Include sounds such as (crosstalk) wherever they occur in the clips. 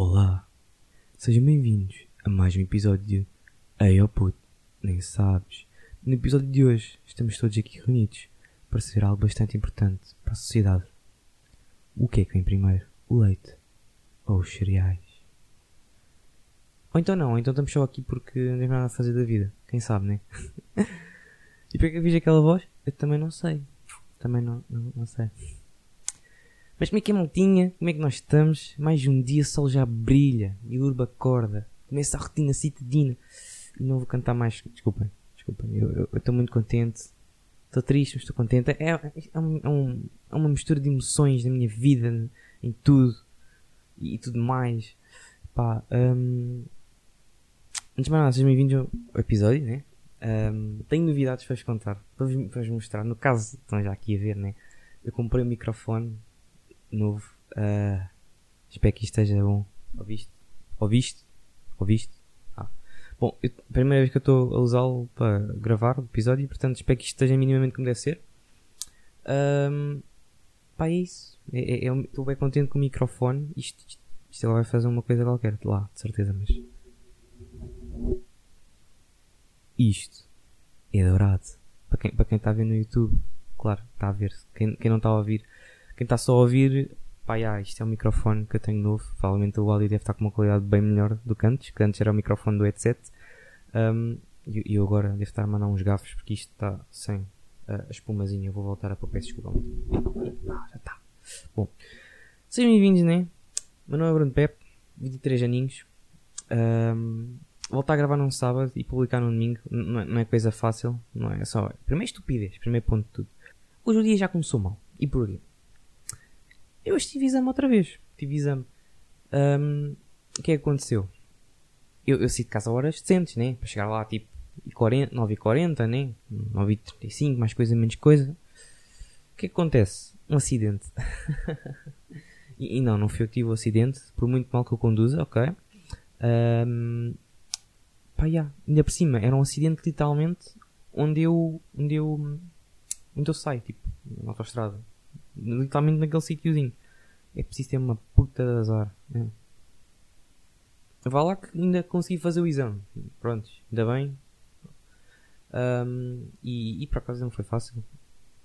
Olá, sejam bem-vindos a mais um episódio de Ei oh puto, nem sabes. No episódio de hoje estamos todos aqui reunidos para saber algo bastante importante para a sociedade. O que é que vem primeiro? O leite ou os cereais? Ou então não, ou então estamos só aqui porque não temos nada a fazer da vida. Quem sabe, né? (laughs) e para que eu fiz aquela voz? Eu também não sei. Também não, não, não sei. Mas como é que é maltinha? Como é que nós estamos? Mais um dia o sol já brilha e o urba acorda. Começa a rotina citadina. E não vou cantar mais. Desculpem, desculpem. Eu estou muito contente. Estou triste, mas estou contente. É, é, é, um, é, um, é uma mistura de emoções na minha vida, em tudo. E, e tudo mais. Pá, um, antes de mais nada, sejam bem-vindos ao episódio, né? Um, tenho novidades para vos contar, para vos, para vos mostrar. No caso, estão já aqui a ver, né? Eu comprei um microfone novo. Uh, espero que isto esteja bom. Ouviste? Ouviste? Ouviste? Ah. Bom, eu, primeira vez que eu estou a usá-lo para gravar o episódio, portanto espero que isto esteja minimamente como deve ser. Um, pá, é isso. É, é, é estou bem contente com o microfone. Isto, isto, isto vai fazer uma coisa qualquer lá, de certeza, mas. Isto é dourado. Para quem, para quem está a ver no YouTube, claro, está a ver. Quem, quem não está a ouvir, quem está só a ouvir, pá, isto é um microfone que eu tenho novo. Provavelmente o áudio deve estar com uma qualidade bem melhor do que antes, que antes era o microfone do headset. Um, e eu agora devo estar a mandar uns gafos porque isto está sem a espumazinha. Eu vou voltar a pôr, peço desculpa. Ah, já está. Bom, sejam bem-vindos, né? Meu nome é Bruno Pep, 23 aninhos. Um, voltar a gravar num sábado e publicar num domingo não é, não é coisa fácil, não é só. Primeiro estupidez, primeiro ponto de tudo. Hoje o dia já começou mal. E porquê? Hoje tive exame outra vez. Tive exame. Um, o que é que aconteceu? Eu, eu saí de casa horas decentes, né? Para chegar lá tipo 9h40, né? 9h35, mais coisa, menos coisa. O que é que acontece? Um acidente. (laughs) e, e, não, não foi eu que tive o acidente. Por muito mal que eu conduza, ok? Um, pá, yeah. ainda por cima, era um acidente literalmente onde eu, onde eu, onde eu saio, tipo, na autostrada literalmente naquele sítiozinho. É preciso ter uma puta de azar. É. Vá lá que ainda consegui fazer o exame. Pronto, ainda bem. Um, e, e por acaso não foi fácil.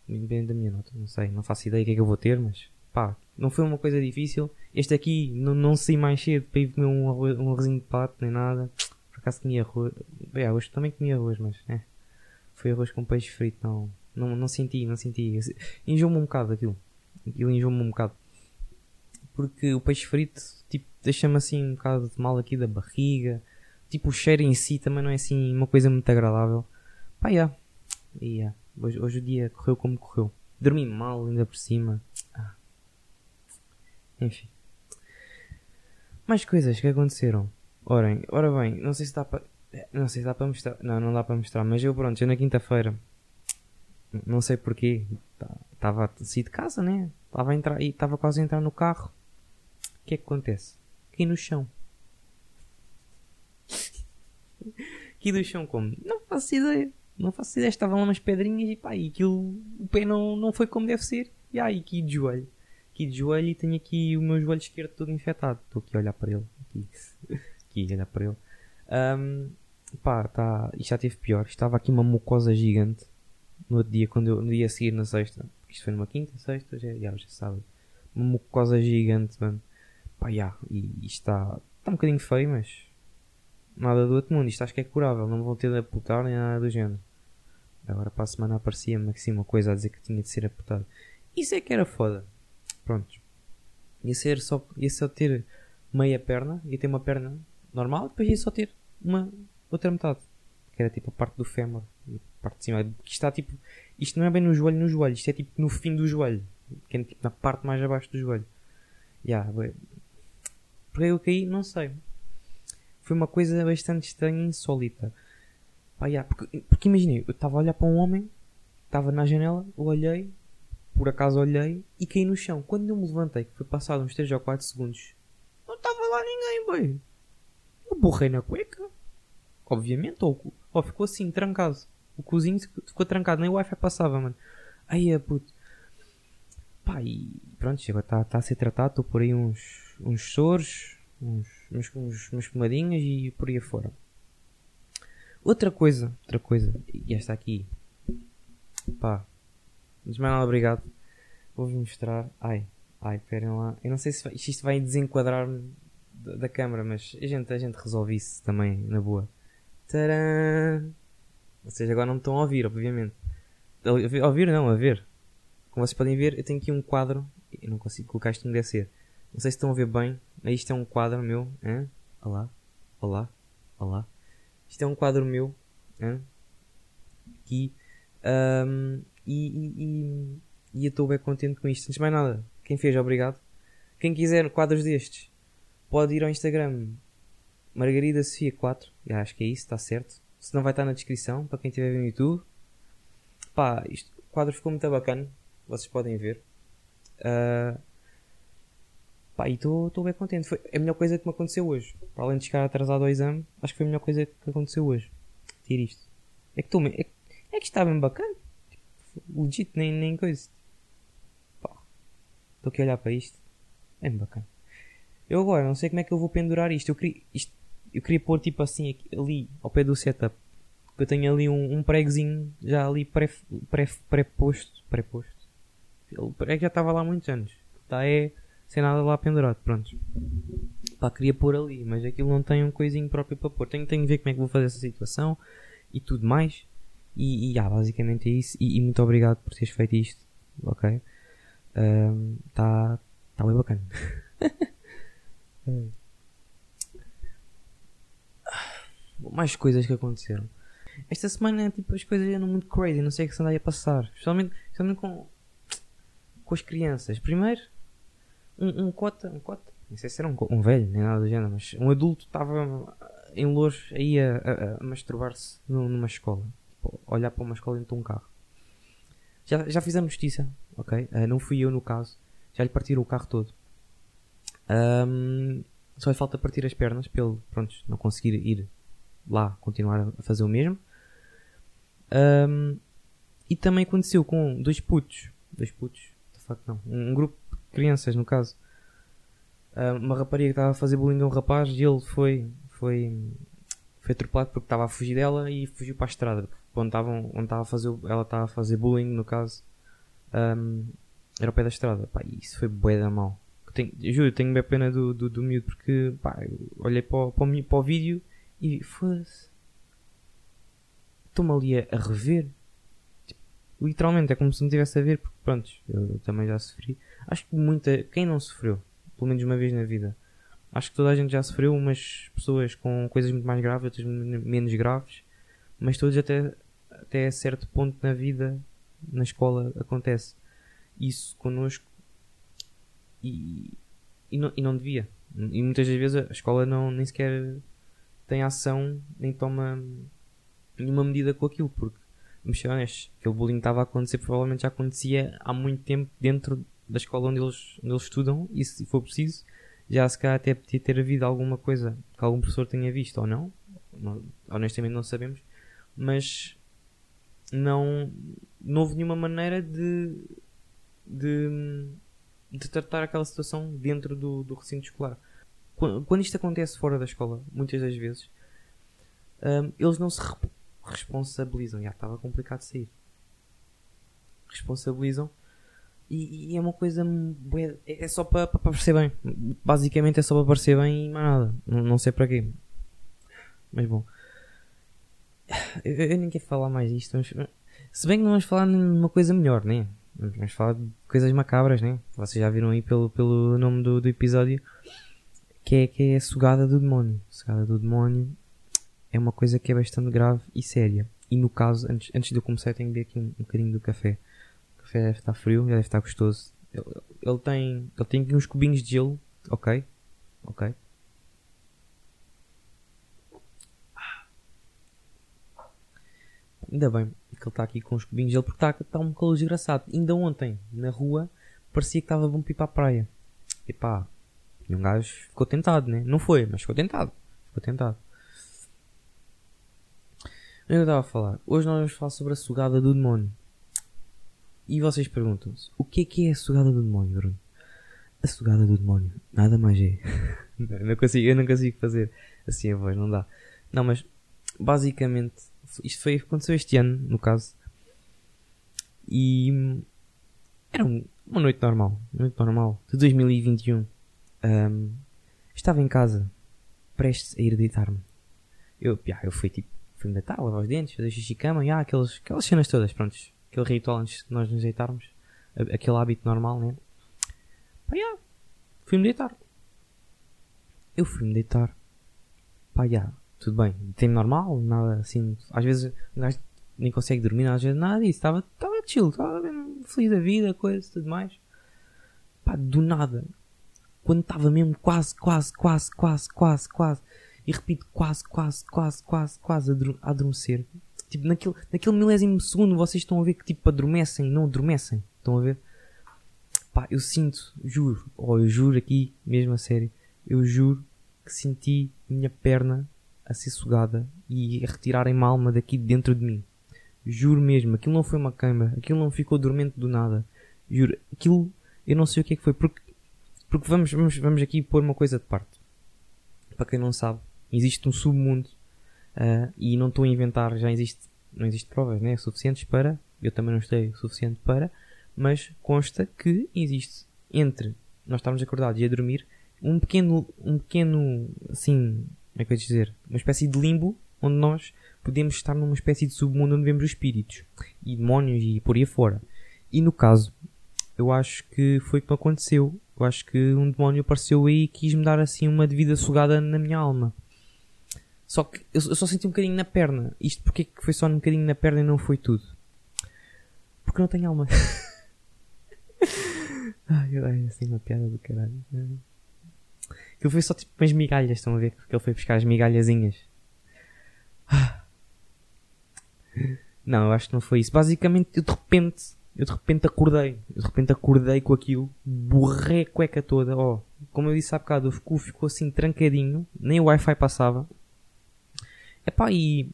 Independente da minha nota, não sei, não faço ideia o que é que eu vou ter, mas pá, não foi uma coisa difícil. Este aqui não, não mais cedo para ir comer um, arroz, um arrozinho de pato nem nada. Por acaso comia arroz. Bem, hoje também comia arroz, mas é. Foi arroz com peixe frito, não. Não, não senti, não senti. Enjoou-me um bocado aquilo. Aquilo enjoou-me um bocado. Porque o peixe frito, tipo, deixa-me assim um bocado de mal aqui da barriga. Tipo, o cheiro em si também não é assim uma coisa muito agradável. Pá, yeah. Yeah. Hoje, hoje o dia correu como correu. Dormi mal ainda por cima. Ah. Enfim. Mais coisas que aconteceram. Orem, ora bem, não sei se dá para. Não sei se dá para mostrar. Não, não dá para mostrar. Mas eu, pronto, eu na quinta-feira não sei porquê. Estava tá, a sair de casa, né? Estava a entrar e estava quase a entrar no carro. O que é que acontece? Caí no chão. (laughs) Caí no chão como? Não faço ideia. Não faço ideia. Estavam lá umas pedrinhas e pá, e aquilo, o pé não, não foi como deve ser. E aí, aqui de joelho. Aqui de joelho e tenho aqui o meu joelho esquerdo todo infectado. Estou aqui a olhar para ele. Aqui, (laughs) aqui a olhar para ele. Um, pá, tá, isto já teve pior. Estava aqui uma mucosa gigante no outro dia, quando eu, no dia a seguir, na sexta, porque isto foi numa quinta, sexta, já, já, já sabe, uma mucosa gigante, mano. Pá, já, e está, está um bocadinho feio, mas nada do outro mundo, isto acho que é curável, não vão ter de apontar nem nada do género. Agora para a semana aparecia-me assim uma coisa a dizer que tinha de ser apertado. Isso é que era foda. Pronto. Ia ser só, ia só ter meia perna, ia ter uma perna normal, depois ia só ter uma outra metade. Que era tipo a parte do fémur parte de cima. Que está tipo. Isto não é bem no joelho, no joelho. Isto é tipo no fim do joelho. Que é tipo na parte mais abaixo do joelho. Yeah, Porque eu caí, não sei. Foi uma coisa bastante estranha e insólita. Pá, yeah, porque, porque imaginei, eu estava a olhar para um homem, estava na janela, eu olhei, por acaso olhei e caí no chão. Quando eu me levantei, que foi passado uns 3 ou 4 segundos, não estava lá ninguém, bem. Eu borrei na cueca. Obviamente, ou, ou ficou assim, trancado. O cozinho ficou trancado, nem o Wi-Fi passava, mano. Aí é puto. Pá, e pronto, chegou, está tá a ser tratado. Estou por aí uns, uns soros, uns, uns, uns, umas pomadinhas e por aí afora. Outra coisa, outra coisa, e esta aqui, pá, mas mais nada, obrigado. Vou-vos mostrar. Ai, ai, esperem lá. Eu não sei se isto vai desenquadrar-me da, da câmera, mas a gente, a gente resolve isso também, na boa. Tcharam! Vocês agora não me estão a ouvir, obviamente. A ouvir não, a ver. Como vocês podem ver, eu tenho aqui um quadro. Eu não consigo colocar isto como deve ser. Não sei se estão a ver bem. Isto é um quadro meu. Hein? Olá. Olá. Olá. Isto é um quadro meu. Hein? Aqui. Um, e, e, e, eu estou bem contente com isto. Antes de mais nada, quem fez, obrigado. Quem quiser quadros destes, pode ir ao Instagram Margarida Sofia 4. Já acho que é isso, está certo. Se não vai estar na descrição para quem estiver no YouTube. Pá, isto, o quadro ficou muito bacana. Vocês podem ver. Uh, pá, e estou bem contente. Foi a melhor coisa que me aconteceu hoje. Para além de chegar atrasado ao exame, acho que foi a melhor coisa que aconteceu hoje. Tira isto. É que estou é, é que está bem bacana. Tipo, legit, nem, nem coisa. Estou aqui a olhar para isto. É bem bacana. Eu agora não sei como é que eu vou pendurar isto. Eu queria, isto, eu queria pôr tipo assim aqui, ali ao pé do setup. Eu tenho ali um, um pregozinho já ali pré-posto. Pré, pré -posto, pré -posto. O prego já estava lá há muitos anos. Está é sem nada lá pendurado. Pronto. Pá, queria pôr ali, mas aquilo não tem um coisinho próprio para pôr. Tenho, tenho que ver como é que vou fazer essa situação e tudo mais. E, e ah, basicamente é isso. E, e, muito obrigado por teres feito isto. Ok? Está um, tá, bem bacana. (laughs) Mais coisas que aconteceram. Esta semana, tipo, as coisas eram muito crazy. Não sei o que se andava a passar. Especialmente, especialmente com, com as crianças. Primeiro, um, um cota, um cota, não sei se era um, um velho, nem nada do género, mas um adulto estava em Louros aí a, a, a masturbar-se numa escola. Tipo, olhar para uma escola dentro de um carro. Já, já fiz a justiça, ok? Uh, não fui eu no caso. Já lhe partiram o carro todo. Um, só lhe falta partir as pernas ele, pronto, não conseguir ir lá continuar a fazer o mesmo. Um, e também aconteceu com dois putos. Dois putos? Facto, não. Um, um grupo crianças, no caso. Uh, uma rapariga que estava a fazer bullying a um rapaz e ele foi, foi, foi atropelado porque estava a fugir dela e fugiu para a estrada. Onde, estavam, onde estava a fazer, ela estava a fazer bullying, no caso. Um, era ao pé da estrada. Pá, isso foi bué da mal. Tenho, juro, tenho bem pena do, do, do miúdo porque pá, olhei para, para, o, para o vídeo e foda-se. Estou-me ali a, a rever. Tipo, literalmente, é como se me estivesse a ver, porque pronto, eu também já sofri. Acho que muita. Quem não sofreu? Pelo menos uma vez na vida. Acho que toda a gente já sofreu, umas pessoas com coisas muito mais graves, outras menos graves. Mas todos até, até certo ponto na vida, na escola, acontece. Isso connosco e, e, não, e não devia. E muitas das vezes a escola não, nem sequer tem ação, nem toma nenhuma medida com aquilo, porque, vamos ser honestos, aquele bullying estava a acontecer, provavelmente já acontecia há muito tempo dentro da escola onde eles, onde eles estudam, e se for preciso, já se calhar até podia ter havido alguma coisa que algum professor tenha visto ou não, honestamente não sabemos, mas não, não houve nenhuma maneira de, de de tratar aquela situação dentro do, do recinto escolar. Quando, quando isto acontece fora da escola, muitas das vezes, um, eles não se responsabilizam. Já estava complicado de sair. Responsabilizam. E, e é uma coisa. É, é só para, para parecer bem. Basicamente é só para parecer bem e mais nada. Não, não sei para quê. Mas bom. Eu, eu nem quero falar mais disto. Mas, se bem que não vamos falar numa coisa melhor, né? Vamos falar de coisas macabras, né? Vocês já viram aí pelo, pelo nome do, do episódio que é, que é a sugada do demónio. Sugada do demónio é uma coisa que é bastante grave e séria. E no caso, antes, antes de eu começar, tenho que beber aqui um, um bocadinho do café. Café deve estar frio, já deve estar gostoso. Ele, ele tem, ele tem uns cubinhos de gelo, ok? Ok. Ainda bem que ele está aqui com os cubinhos dele porque está, está um calor desgraçado. Ainda ontem, na rua, parecia que estava bom para ir para a praia. E pá, e um gajo ficou tentado, né? Não foi, mas ficou tentado. Ficou tentado. Eu estava a falar. Hoje nós vamos falar sobre a sugada do demónio. E vocês perguntam-se: o que é que é a sugada do demónio, Bruno? A sugada do demónio nada mais é, (laughs) eu, não consigo, eu não consigo fazer assim a voz, não dá. Não, mas basicamente isto foi, aconteceu este ano, no caso. E era um, uma noite normal, noite normal, de 2021. Um, estava em casa, prestes a ir deitar-me. Eu, já, eu fui tipo, fui-me deitar, lavar os dentes, fazer xixi cama, já, aqueles, aquelas cenas todas, prontos. Aquele ritual antes de nós nos deitarmos. Aquele hábito normal, né? Pá, já, fui-me deitar. Eu fui-me deitar. Pá, já, tudo bem. Tempo normal, nada assim. Às vezes um gajo nem consegue dormir, às vezes nada disso. Estava, chill, estava feliz da vida, coisa, tudo mais. Pá, do nada. Quando estava mesmo quase, quase, quase, quase, quase, quase. E repito, quase, quase, quase, quase, quase a adormecer. Tipo, naquele, naquele milésimo segundo vocês estão a ver que tipo adormecem, não adormecem. Estão a ver? Pá, eu sinto, juro, ou oh, eu juro aqui, mesmo a sério, eu juro que senti minha perna a ser sugada e a retirarem uma alma daqui dentro de mim. Juro mesmo, aquilo não foi uma câmara, aquilo não ficou dormente do nada. Juro, aquilo, eu não sei o que é que foi, porque, porque vamos, vamos, vamos aqui pôr uma coisa de parte. Para quem não sabe, existe um submundo uh, e não estou a inventar, já existe, não existe provas né, suficientes para, eu também não estou suficiente para, mas consta que existe entre nós estarmos acordados e a dormir um pequeno, um pequeno, assim, como é que eu ia dizer? Uma espécie de limbo onde nós podemos estar numa espécie de submundo onde vemos os espíritos e demónios e por aí fora. E no caso, eu acho que foi o que aconteceu. Eu acho que um demónio apareceu aí e quis me dar assim uma devida sugada na minha alma. Só que eu, só senti um bocadinho na perna. Isto porque que foi só um bocadinho na perna e não foi tudo? Porque não tenho alma. (laughs) ai, ai, assim uma piada do caralho. Aquilo foi só tipo umas migalhas, estão a ver? Que ele foi buscar as migalhazinhas. (sighs) Não, eu acho que não foi isso. Basicamente, eu de repente, eu de repente acordei. Eu de repente acordei com aquilo, borrei a cueca toda. Ó, oh, como eu disse há bocado, o cu ficou assim trancadinho, nem o Wi-Fi passava. Epá, e,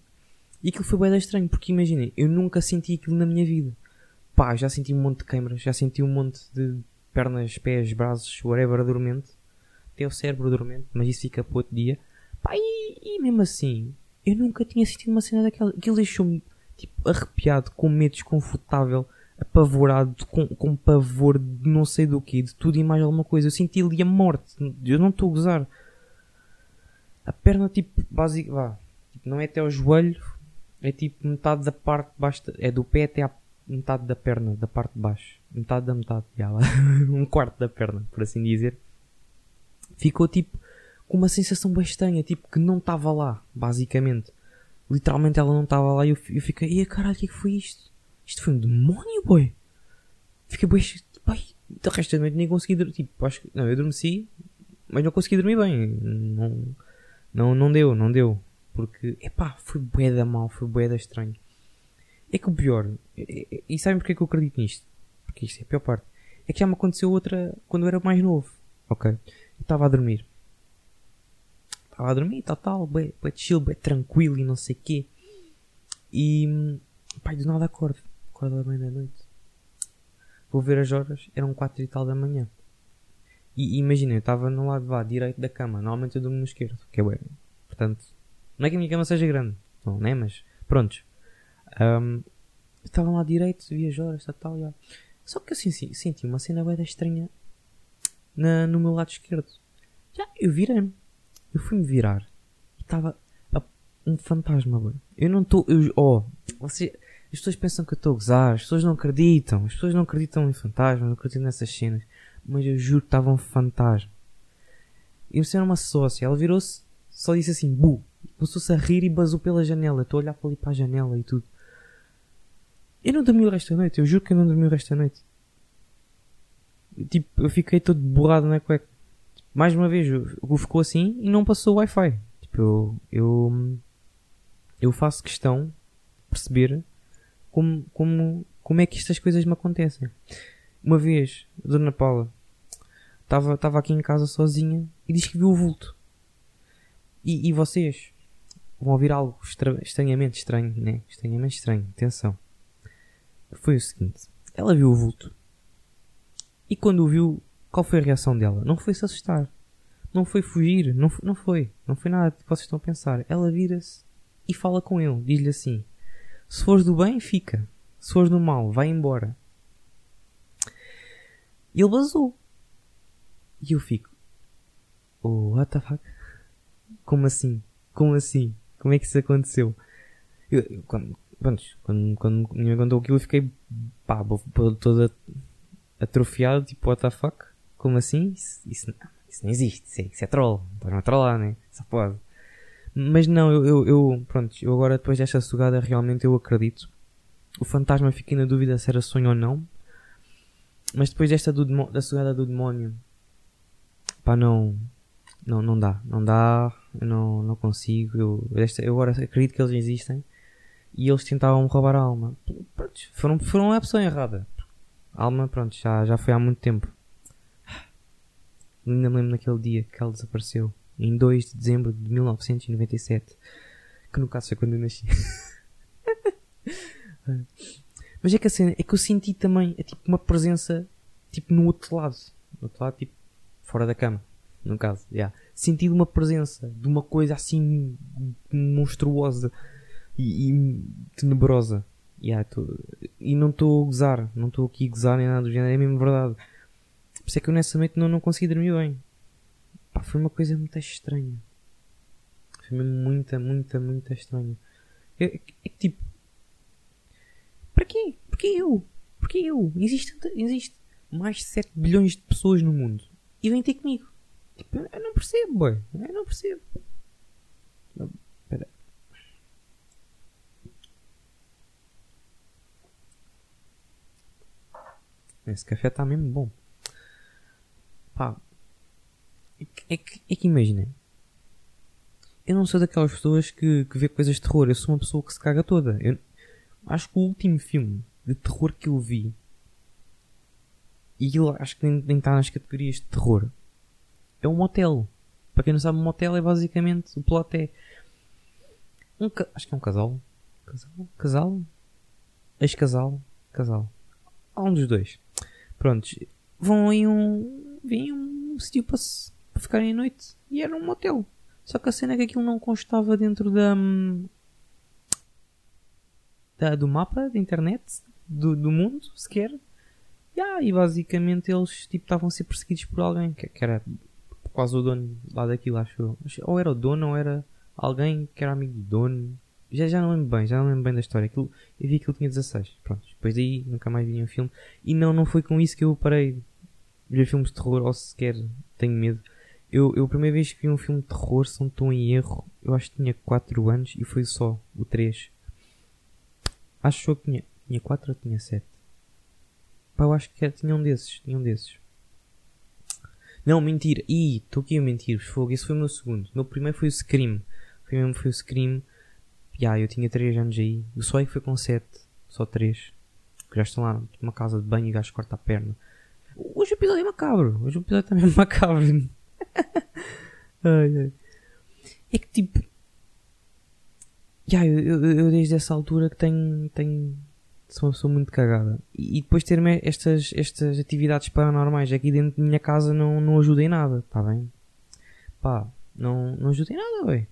e aquilo foi bem estranho, porque imaginem, eu nunca senti aquilo na minha vida. Pá, já senti um monte de câimbras, já senti um monte de pernas, pés, braços, whatever, dormente. Até o cérebro dormente, mas isso fica para outro dia. Pá, e, e mesmo assim, eu nunca tinha sentido uma cena daquela. Aquilo deixou-me tipo, arrepiado, com medo desconfortável, apavorado, com, com pavor de não sei do que, de tudo e mais alguma coisa. Eu senti ali a morte. Eu não estou a gozar. A perna, tipo, básica, vá, tipo, não é até ao joelho, é tipo metade da parte de baixo, é do pé até à metade da perna, da parte de baixo. Metade da metade, já lá. (laughs) um quarto da perna, por assim dizer. Ficou tipo com uma sensação bem estranha, tipo que não estava lá, basicamente. Literalmente ela não estava lá e eu, eu fiquei, e caralho, o que é que foi isto? Isto foi um demónio, boy! Fiquei bem, pai, da resto da noite nem consegui dormir, tipo, acho que, não, eu adormeci, mas não consegui dormir bem, não, não, não deu, não deu, porque, epá, foi bué da mal, foi bué da estranho. É que o pior, e, e sabem porque é que eu acredito nisto? Porque isto é a pior parte. É que já me aconteceu outra quando eu era mais novo, ok? Estava a dormir estava a dormir, tal, tal, bem, bem chill, bem tranquilo e não sei o quê. E, pai, do nada acordo. Acordo à meia da noite. Vou ver as horas, eram quatro e tal da manhã. E, imagina, eu estava no lado lá, direito da cama. Normalmente eu durmo no esquerdo, que é bem. Portanto, não é que a minha cama seja grande, não, né? Mas, prontos. Um, estava lá direito, vi as horas, tal, já. Só que eu senti, senti uma cena bem estranha na, no meu lado esquerdo. Já, eu virei-me. Eu fui-me virar estava um fantasma, bem. Eu não estou. Oh, você, as pessoas pensam que eu estou a gozar, as pessoas não acreditam, as pessoas não acreditam em fantasmas, não acreditam nessas cenas. Mas eu juro que estava um fantasma. E você era uma sócia, ela virou-se, só disse assim, bu. Começou-se a rir e basou pela janela. Estou a olhar para ali para a janela e tudo. Eu não dormi o resto da noite, eu juro que eu não dormi o resto da noite. Tipo, eu fiquei todo borrado na cueca mais uma vez, o ficou assim e não passou o Wi-Fi. Tipo, eu, eu, eu faço questão de perceber como, como, como é que estas coisas me acontecem. Uma vez, a Dona Paula estava, aqui em casa sozinha e diz que viu o vulto. E, e vocês vão ouvir algo estra, estranhamente estranho, né? Estranhamente estranho. Atenção. Foi o seguinte. Ela viu o vulto. E quando o viu, qual foi a reação dela? Não foi se assustar. não foi fugir, não, não foi, não foi nada que vocês estão a pensar. Ela vira-se e fala com ele, diz-lhe assim: Se fores do bem, fica, se fores do mal, vai embora. E ele vazou. E eu fico: Oh, what the fuck? Como assim? Como assim? Como é que isso aconteceu? Eu, eu, quando, pronto, quando, quando me contou aquilo, eu fiquei pá, todo atrofiado, tipo, what the fuck? Como assim? Isso, isso, isso não existe, isso é, isso é troll. Estás a trollar, né? Só pode. Mas não, eu, eu, eu, pronto, eu agora depois desta sugada realmente eu acredito. O fantasma fiquei na dúvida se era sonho ou não. Mas depois desta do, da sugada do demónio, pá, não, não, não dá, não dá, eu não, não consigo. Eu, esta, eu agora acredito que eles existem e eles tentavam roubar a alma. Pronto, foram, foram a pessoa errada. A alma, pronto, já, já foi há muito tempo. Ainda me lembro naquele dia que ela desapareceu. Em 2 de dezembro de 1997. Que no caso foi quando eu nasci. (laughs) Mas é que a cena, é que eu senti também, é tipo uma presença, tipo no outro lado. No outro lado, tipo, fora da cama. No caso, yeah. Senti uma presença de uma coisa assim monstruosa e, e tenebrosa. Yeah, tô, e não estou a gozar, não estou aqui a gozar nem nada do género, é mesmo verdade. Por isso é que noite não, não consegui dormir bem. Pá, foi uma coisa muito estranha. Foi mesmo muita, muita, muita estranha. É, é, é tipo. Para quê? Porquê eu? Porquê eu? Existe, existe mais de 7 bilhões de pessoas no mundo. E vem ter comigo. Tipo, eu não percebo, boy. Eu não percebo. Espera. Esse café está mesmo bom. Pá. É que, é que, é que imaginem. Eu não sou daquelas pessoas que, que vê coisas de terror. Eu sou uma pessoa que se caga toda. Eu acho que o último filme de terror que eu vi. E ele acho que nem está nas categorias de terror. É um motel. Para quem não sabe, um motel é basicamente. O plot é. Um, acho que é um casal. Casal? Casal? Ex-casal? Casal. Há um dos dois. Prontos, vão em um. vêm um sítio para, para ficarem à noite. E era um motel. Só que a cena é que aquilo não constava dentro da. da do mapa da internet. Do, do mundo, sequer. Yeah, e basicamente eles tipo estavam a ser perseguidos por alguém que, que era quase o dono lá daquilo, acho eu. Ou era o dono ou era alguém que era amigo do dono. Já, já não lembro bem, já não lembro bem da história. Aquilo, eu vi que ele tinha 16. Pronto. Depois daí nunca mais vi nenhum filme. E não, não foi com isso que eu parei de ver filmes de terror ou sequer tenho medo. Eu, eu a primeira vez que vi um filme de terror, se não estou em erro, eu acho que tinha 4 anos e foi só o 3. Acho que tinha, tinha 4 ou tinha 7. Pá, eu acho que era, tinha um desses, tinha um desses. Não, mentira. Ih, estou aqui a mentir. Fogo, esse foi o meu segundo. O meu primeiro foi o Scream. Foi mesmo foi o Scream. Ya, yeah, eu tinha 3 anos aí. O Soy foi com 7. Só 3. Que já estão lá numa casa de banho e gajo corta a perna. Hoje o episódio é macabro. Hoje o episódio também é macabro. (laughs) ai, ai. É que tipo. Yeah, eu, eu, eu, desde essa altura que tenho. tenho sou uma pessoa muito cagada. E, depois ter estas, estas atividades paranormais aqui dentro da minha casa não, não ajuda em nada, tá bem? Pá, não, não ajuda em nada, ué.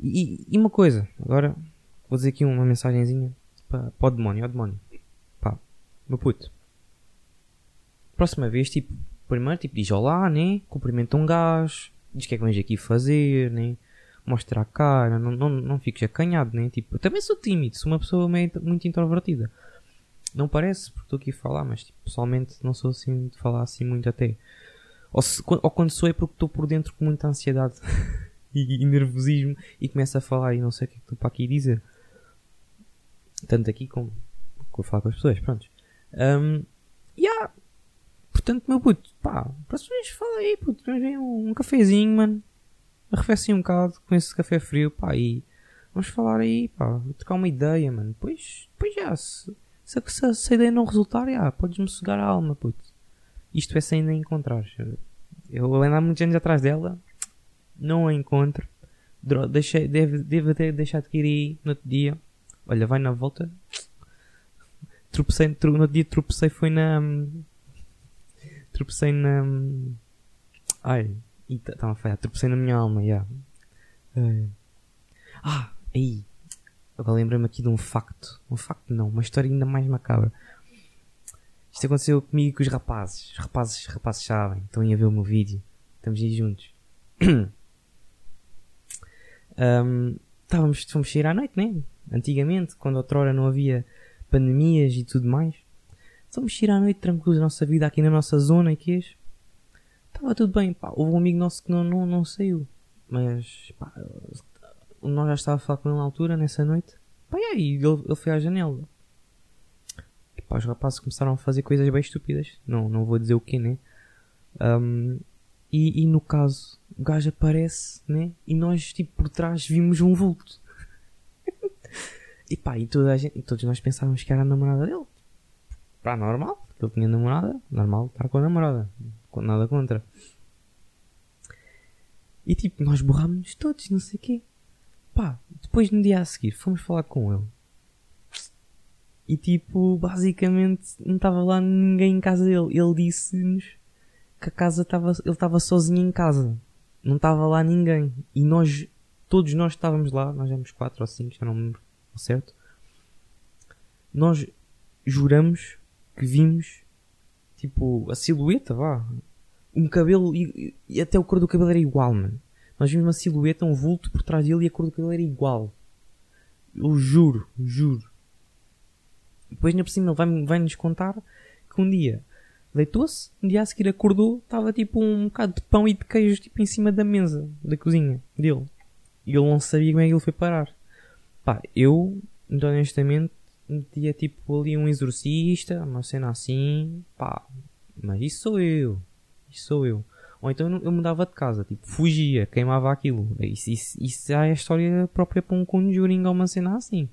E, e, uma coisa, agora vou dizer aqui uma mensagenzinha para, para o demónio, ao demónio. Pá, meu puto. Próxima vez, tipo, primeiro tipo, diz olá, né? Cumprimenta um gajo, diz o que é que vens aqui fazer, né? Mostra a cara, não, não, não fiques acanhado, né? Tipo, eu também sou tímido, sou uma pessoa meio, muito introvertida. Não parece, porque estou aqui a falar, mas tipo, pessoalmente não sou assim de falar assim muito até. Ou, se, ou quando sou é porque estou por dentro com muita ansiedade. (laughs) e, e, nervosismo e começa a falar e não sei o que é que estou para aqui dizer. Tanto aqui como, como falar com as pessoas, pronto. Um, yeah. Portanto, meu puto, pá, próxima vez fala aí, puto, ver um, um cafezinho, mano. Arrefece um bocado com esse café frio, pá, e vamos falar aí, pá, trocar uma ideia, mano. Depois, depois já, se, se, se, se a ideia não resultar, já, podes-me sugar a alma, puto. Isto é sem ainda encontrar. Eu ando há muitos anos atrás dela, não a encontro. Deixei, deve, deve ter deixado de ir aí no outro dia. Olha, vai na volta. Tropecei, no outro dia tropecei foi na. Tropecei na. Ai, Estava a falhar, tropecei na minha alma, já. Yeah. Ah, aí. Agora lembrei-me aqui de um facto. Um facto não, uma história ainda mais macabra. Isto aconteceu comigo e com os rapazes. Os rapazes, rapazes sabem, estão aí a ver o meu vídeo. Estamos aí juntos. (coughs) um, estávamos, fomos sair à noite, né? Antigamente, quando outrora não havia pandemias e tudo mais. Fomos sair à noite tranquilos a nossa vida aqui na nossa zona e queijo. Estava tudo bem, pá. Houve um amigo nosso que não, não, não saiu. Mas, pá, nós já estava a falar com ele na altura, nessa noite. Pá, e aí, ele, ele foi à janela. E pá, os rapazes começaram a fazer coisas bem estúpidas. Não, não vou dizer o que, né? Um, e, e no caso, o gajo aparece, né? E nós, tipo, por trás vimos um vulto. (laughs) e pá, e toda a gente, e todos nós pensávamos que era a namorada dele. Pá, normal, ele tinha namorada, normal estar com a namorada. Nada contra. E tipo, nós borrámos todos, não sei o quê. Pá, depois no dia a seguir fomos falar com ele. E tipo, basicamente não estava lá ninguém em casa dele. Ele disse-nos que a casa estava, ele estava sozinho em casa. Não estava lá ninguém. E nós, todos nós estávamos lá, nós éramos quatro ou cinco, já não me lembro certo. Nós juramos que vimos, tipo, a silhueta, vá. Um cabelo, e, e até o cor do cabelo era igual, mano. Nós vimos uma silhueta, um vulto por trás dele e a cor do cabelo era igual. Eu juro, juro. Depois, ainda por cima, ele vai-nos vai contar que um dia deitou-se, um dia a seguir acordou, estava tipo um bocado de pão e de queijo tipo em cima da mesa da cozinha dele. E ele não sabia como é que ele foi parar. Pá, eu, honestamente, metia tipo ali um exorcista, uma cena assim, pá, mas isso sou eu. Isso sou eu. Ou então eu mudava de casa, tipo, fugia, queimava aquilo. Isso, isso, isso já é a história própria para um conjuring ou uma cena assim.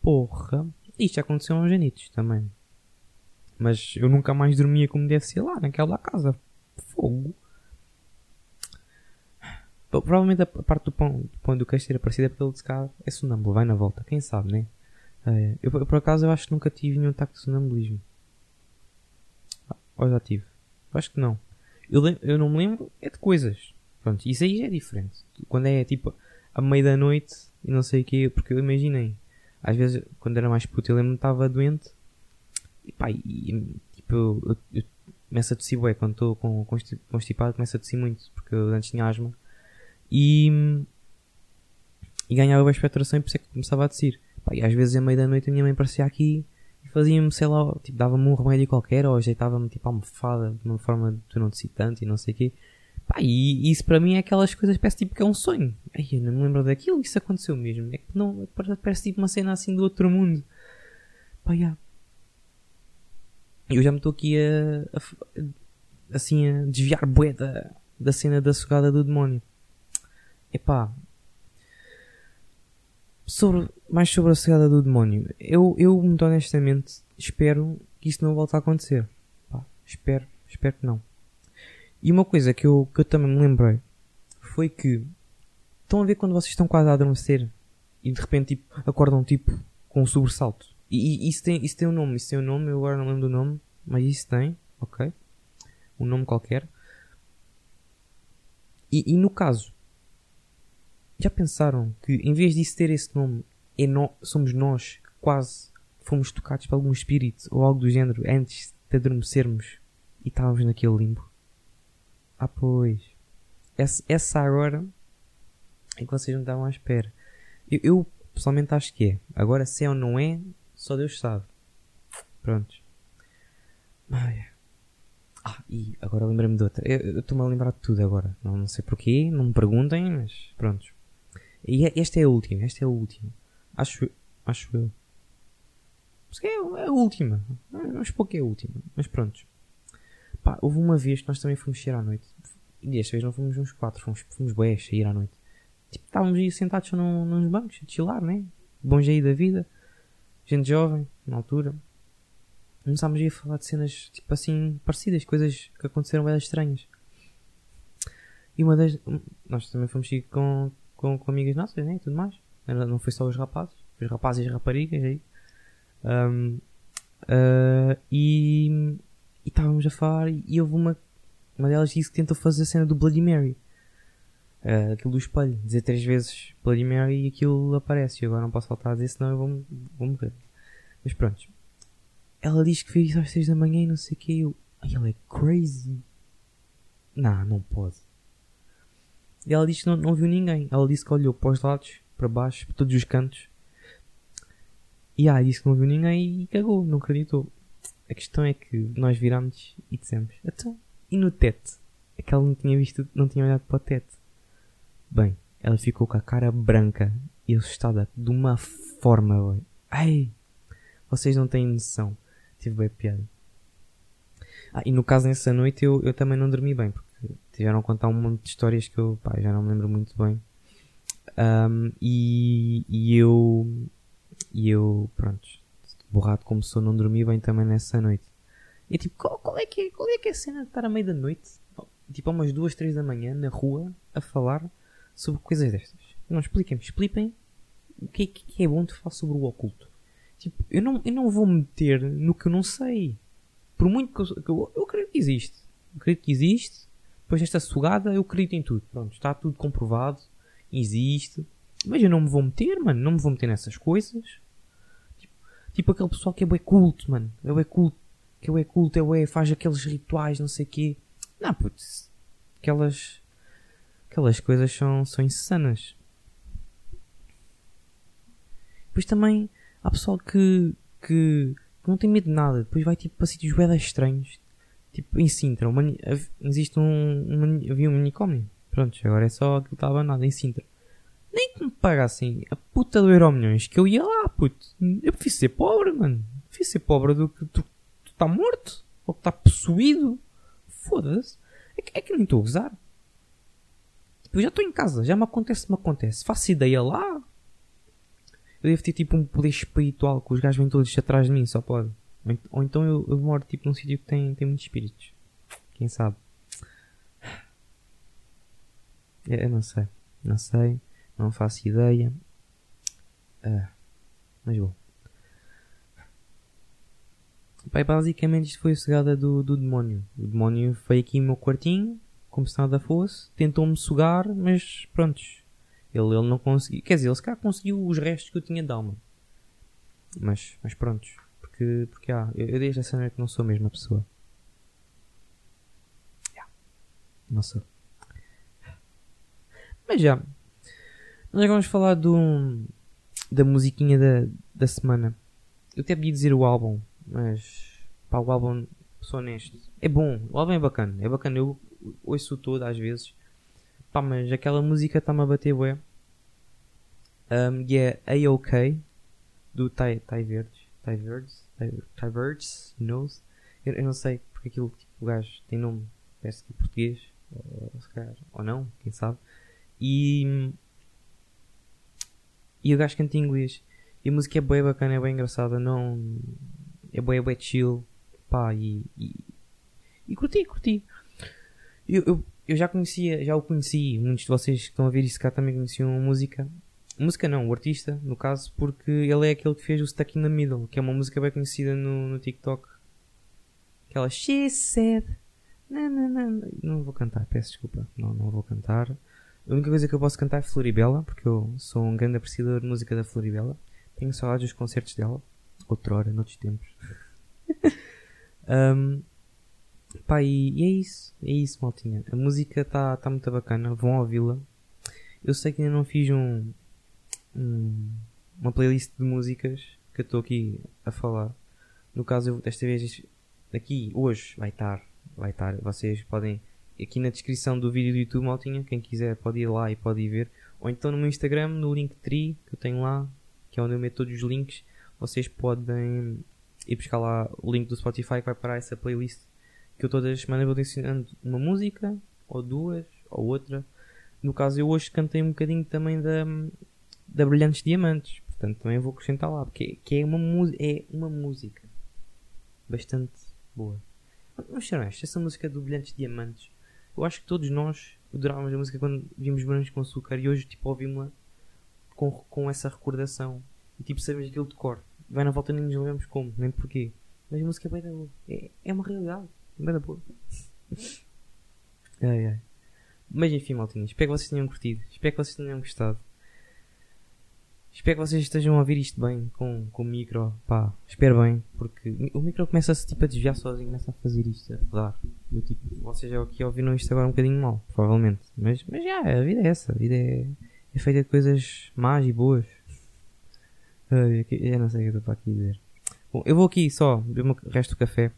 Porra, isto aconteceu aos genitos também. Mas eu nunca mais dormia como deve ser lá, naquela casa. Fogo. Provavelmente a parte do pão, do pão do queijo ter aparecido é porque ele disse cá é sonâmbulo, vai na volta, quem sabe, né? É, eu, por acaso eu acho que nunca tive nenhum ataque de sonambulismo. Ah, ou já tive? Eu acho que não. Eu, eu não me lembro é de coisas. Pronto, isso aí já é diferente. Quando é tipo à meia da noite e não sei o que, porque eu imaginei. Às vezes, quando era mais puto, eu lembro-me estava doente e pá, e, tipo, eu, eu, eu começo a tossir bué, quando estou constipado começo a tossir muito, porque eu antes tinha asma. E, e ganhava a expectoração e por isso é que começava a tossir. Pá, e às vezes, à meia da noite, a minha mãe aparecia aqui e fazia-me, sei lá, tipo, dava-me um remédio qualquer ou ajeitava-me, tipo, almofada de uma forma de tu não tossir tanto e não sei o quê. Pá, e isso para mim é aquelas coisas, parece tipo que é um sonho. Ai, eu não me lembro daquilo, isso aconteceu mesmo. É que não, parece tipo uma cena assim do outro mundo. Pá, yeah. Eu já me estou aqui a, a, assim a desviar bué da, da cena da sugada do demónio. Epá. Sobre, mais sobre a sugada do demónio. Eu, eu muito honestamente, espero que isso não volte a acontecer. Pá, espero, espero que não. E uma coisa que eu, que eu também me lembrei foi que estão a ver quando vocês estão quase a adormecer e de repente tipo, acordam tipo com um sobressalto. E, e isso, tem, isso tem um nome, isso tem um nome, eu agora não lembro do nome, mas isso tem, ok? Um nome qualquer. E, e no caso, já pensaram que em vez disso ter esse nome, é no, somos nós quase fomos tocados por algum espírito ou algo do género antes de adormecermos e estávamos naquele limbo? Ah, pois. Essa, essa agora é que vocês não estavam à espera. Eu, eu pessoalmente acho que é. Agora, se é ou não é, só Deus sabe. Pronto. Ai. Ah, e agora lembrei-me de outra. Eu estou-me a lembrar de tudo agora. Não, não sei porquê, não me perguntem, mas pronto. E é, esta é a última, esta é a última. Acho, acho eu. Porque é, é a última. Mas pouco é a última. Mas pronto. Pá, houve uma vez que nós também fomos sair à noite. E desta vez não fomos uns quatro, fomos, fomos bem sair à noite. Tipo, estávamos aí sentados num, nos bancos, a chilar, né? Bom jeito da vida gente jovem, na altura, começámos a falar de cenas tipo assim parecidas, coisas que aconteceram bem estranhas. E uma das. Nós também fomos ir com, com, com amigas nossas, né? E tudo mais. Não foi só os rapazes, os rapazes e as raparigas aí. Um, uh, e, e estávamos a falar e houve uma. Uma delas disse que tentou fazer a cena do Bloody Mary. uh, aquilo do espelho, dizer três vezes Bloody Mary e aquilo aparece. E agora não posso faltar a dizer, senão eu vou, vou morrer. Mas pronto. Ela diz que fez isso às seis da manhã e não sei o que. Eu, ela é crazy. Não, não pode. E ela disse que não, não viu ninguém. Ela disse que olhou para os lados, para baixo, para todos os cantos. E ah, disse que não viu ninguém e cagou, não acreditou. A questão é que nós virámos e dissemos, então, e no teto? É que ela não tinha visto, não tinha olhado para o teto. Bem, ela ficou com a cara branca e assustada de uma forma, bem. Ai! Vocês não têm noção. Tive bem piada. Ah, e no caso nessa noite eu, eu também não dormi bem, porque tiveram a contar um monte de histórias que eu pá, já não me lembro muito bem. Um, e, e eu, e eu, pronto, borrado como sou, não dormi bem também nessa noite. E tipo, qual, qual, é, que é, qual é que é a cena de estar à meia da noite, tipo, a umas duas, três da manhã, na rua, a falar sobre coisas destas? Não, expliquem-me, expliquem o que é, que é bom de falar sobre o oculto. Tipo, eu não, eu não vou meter no que eu não sei. Por muito que eu, eu, eu acredito que existe. Eu acredito que existe. Depois desta sugada, eu acredito em tudo. Pronto, está tudo comprovado. Existe. Mas eu não me vou meter, mano. Não me vou meter nessas coisas. Tipo, tipo aquele pessoal que é bué culto, mano. É bué culto. Que é bué culto, é bué, faz aqueles rituais, não sei o quê. Não, putz. Aquelas... Aquelas coisas são, são insanas. Depois também há pessoal que, que não tem medo de nada. Depois vai tipo para sítios bem estranhos. Tipo em Sintra. Uma, existe um, um, havia um manicômio. Pronto, agora é só aquilo estava nada em Sintra. Nem que me pagassem a puta do Euro Milhões que eu ia lá, puto. Eu prefiro ser pobre, mano. Prefiro ser pobre do que tu, tu tá morto. Ou que tá possuído. Foda-se. É que, é que nem estou a gozar. Tipo, eu já estou em casa. Já me acontece, me acontece. Faço ideia lá. Eu devo ter tipo um poder espiritual que os gajos vêm todos atrás de mim, só pode. Ou, então eu, eu moro tipo num sítio que tem, tem muitos espíritos. Quem sabe? Eu, eu não sei. Não sei. Não faço ideia. Ah, mas bom. Pai, basicamente isto foi a cegada do, do demónio. O demónio foi aqui no meu quartinho, como se nada fosse, tentou-me sugar, mas prontos, ele, ele não conseguiu. Quer dizer, ele se calhar conseguiu os restos que eu tinha de alma. Mas, mas prontos. Porque, porque ah, eu, eu desde essa noite não sou a mesma pessoa. Yeah. Não sou. Mas já. Nós vamos falar do, da musiquinha da, da semana. Eu até podia dizer o álbum, mas pá, o álbum, sou honesto, é bom. O álbum é bacana, é bacana. Eu ouço todo às vezes. Pá, mas aquela música está-me a bater bué. Um, e é A-OK do Ty, Ty Verdes. Ty Verdes? Verdes? Knows? Eu, eu, não sei porque aquilo, tipo, o gajo tem nome, parece que é português. Ou, calhar, ou não, quem sabe. E. E o gajo canta em inglês. E a música é bem bacana, é bem engraçada. Não. É bem, é bem chill. Pá, e. E, e curti, curti. Eu, eu, eu já conhecia, já o conheci, muitos de vocês que estão a ver isso cá também conheciam a música. Música não, o artista, no caso, porque ele é aquele que fez o Stuck in the Middle, que é uma música bem conhecida no, no TikTok. Aquela She said. Não, não, não, não vou cantar, peço desculpa. Não, não vou cantar. A única coisa que eu posso cantar é Floribela, porque eu sou um grande apreciador de música da Floribela. Tenho saudades dos concertos dela. Outrora, noutros tempos. (laughs) um, Pá, e, e, é isso, é isso, maltinha. A música está tá muito bacana, vão ouvi-la. Eu sei que ainda não fiz um, um uma playlist de músicas que eu estou aqui a falar. No caso, eu, desta vez, aqui, hoje, vai estar, vai estar. Vocês podem, aqui na descrição do vídeo do YouTube, maltinha, quem quiser pode ir lá e pode ir ver. Ou então no meu Instagram, no Linktree, que eu tenho lá, que é onde eu meto todos os links, vocês podem ir buscar lá o link do Spotify que vai para essa playlist que eu todas as semanas vou ensinando uma música, ou duas, ou outra. No caso, eu hoje cantei um bocadinho também da, da Brilhantes Diamantes, portanto também vou acrescentar lá, porque que é, uma, é uma música bastante boa. Mas ser honesto, essa música do Brilhantes Diamantes, eu acho que todos nós adorávamos a música quando vimos Brancos com Açúcar e hoje tipo ouvimos-la com, com essa recordação e tipo sabemos aquilo de cor. Vai na volta nem nos lembramos como, nem porquê. Mas a música é bem da boa. É, é uma realidade. Bem da boa. (laughs) ai, ai. Mas enfim, maltinha, espero que vocês tenham curtido. Espero que vocês tenham gostado. Espero que vocês estejam a ouvir isto bem com, com o micro. Pá, espero bem, porque o micro começa-se tipo a desviar sozinho, começa a fazer isto, a rodar. Eu, tipo, vocês aqui ouviram isto agora um bocadinho mal, provavelmente. Mas, mas já, a vida é essa. A vida é, é feita de coisas más e boas. Eu não sei o que eu estou para aqui dizer. Bom, eu vou aqui só beber o resto do café.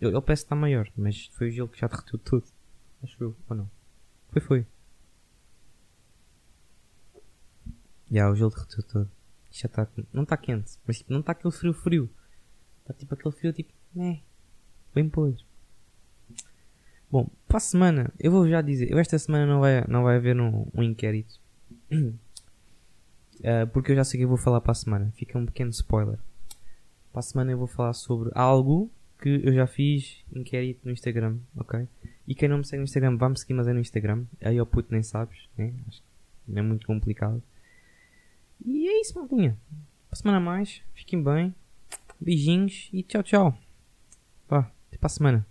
Ele parece que está maior, mas foi o gelo que já derreteu tudo. Acho eu, ou não? Foi, foi. Já, o gelo derreteu todo. Já está. Não está quente, mas tipo, não está aquele frio frio. Está tipo aquele frio tipo. Né? Bem podre. Bom, para a semana, eu vou já dizer. Eu esta semana não vai, não vai haver um, um inquérito. uh, (clears throat) porque eu já sei que eu vou falar para a semana. Fica um pequeno spoiler. Para a semana eu vou falar sobre algo que eu já fiz inquérito no Instagram, ok? E quem não me segue no Instagram, vá-me seguir, mas é no Instagram. Aí ao puto nem sabes, né? Acho que não é muito complicado. E é isso, maldinha. Para semana a mais, fiquem bem. Beijinhos e tchau, tchau. Vá, até para a semana.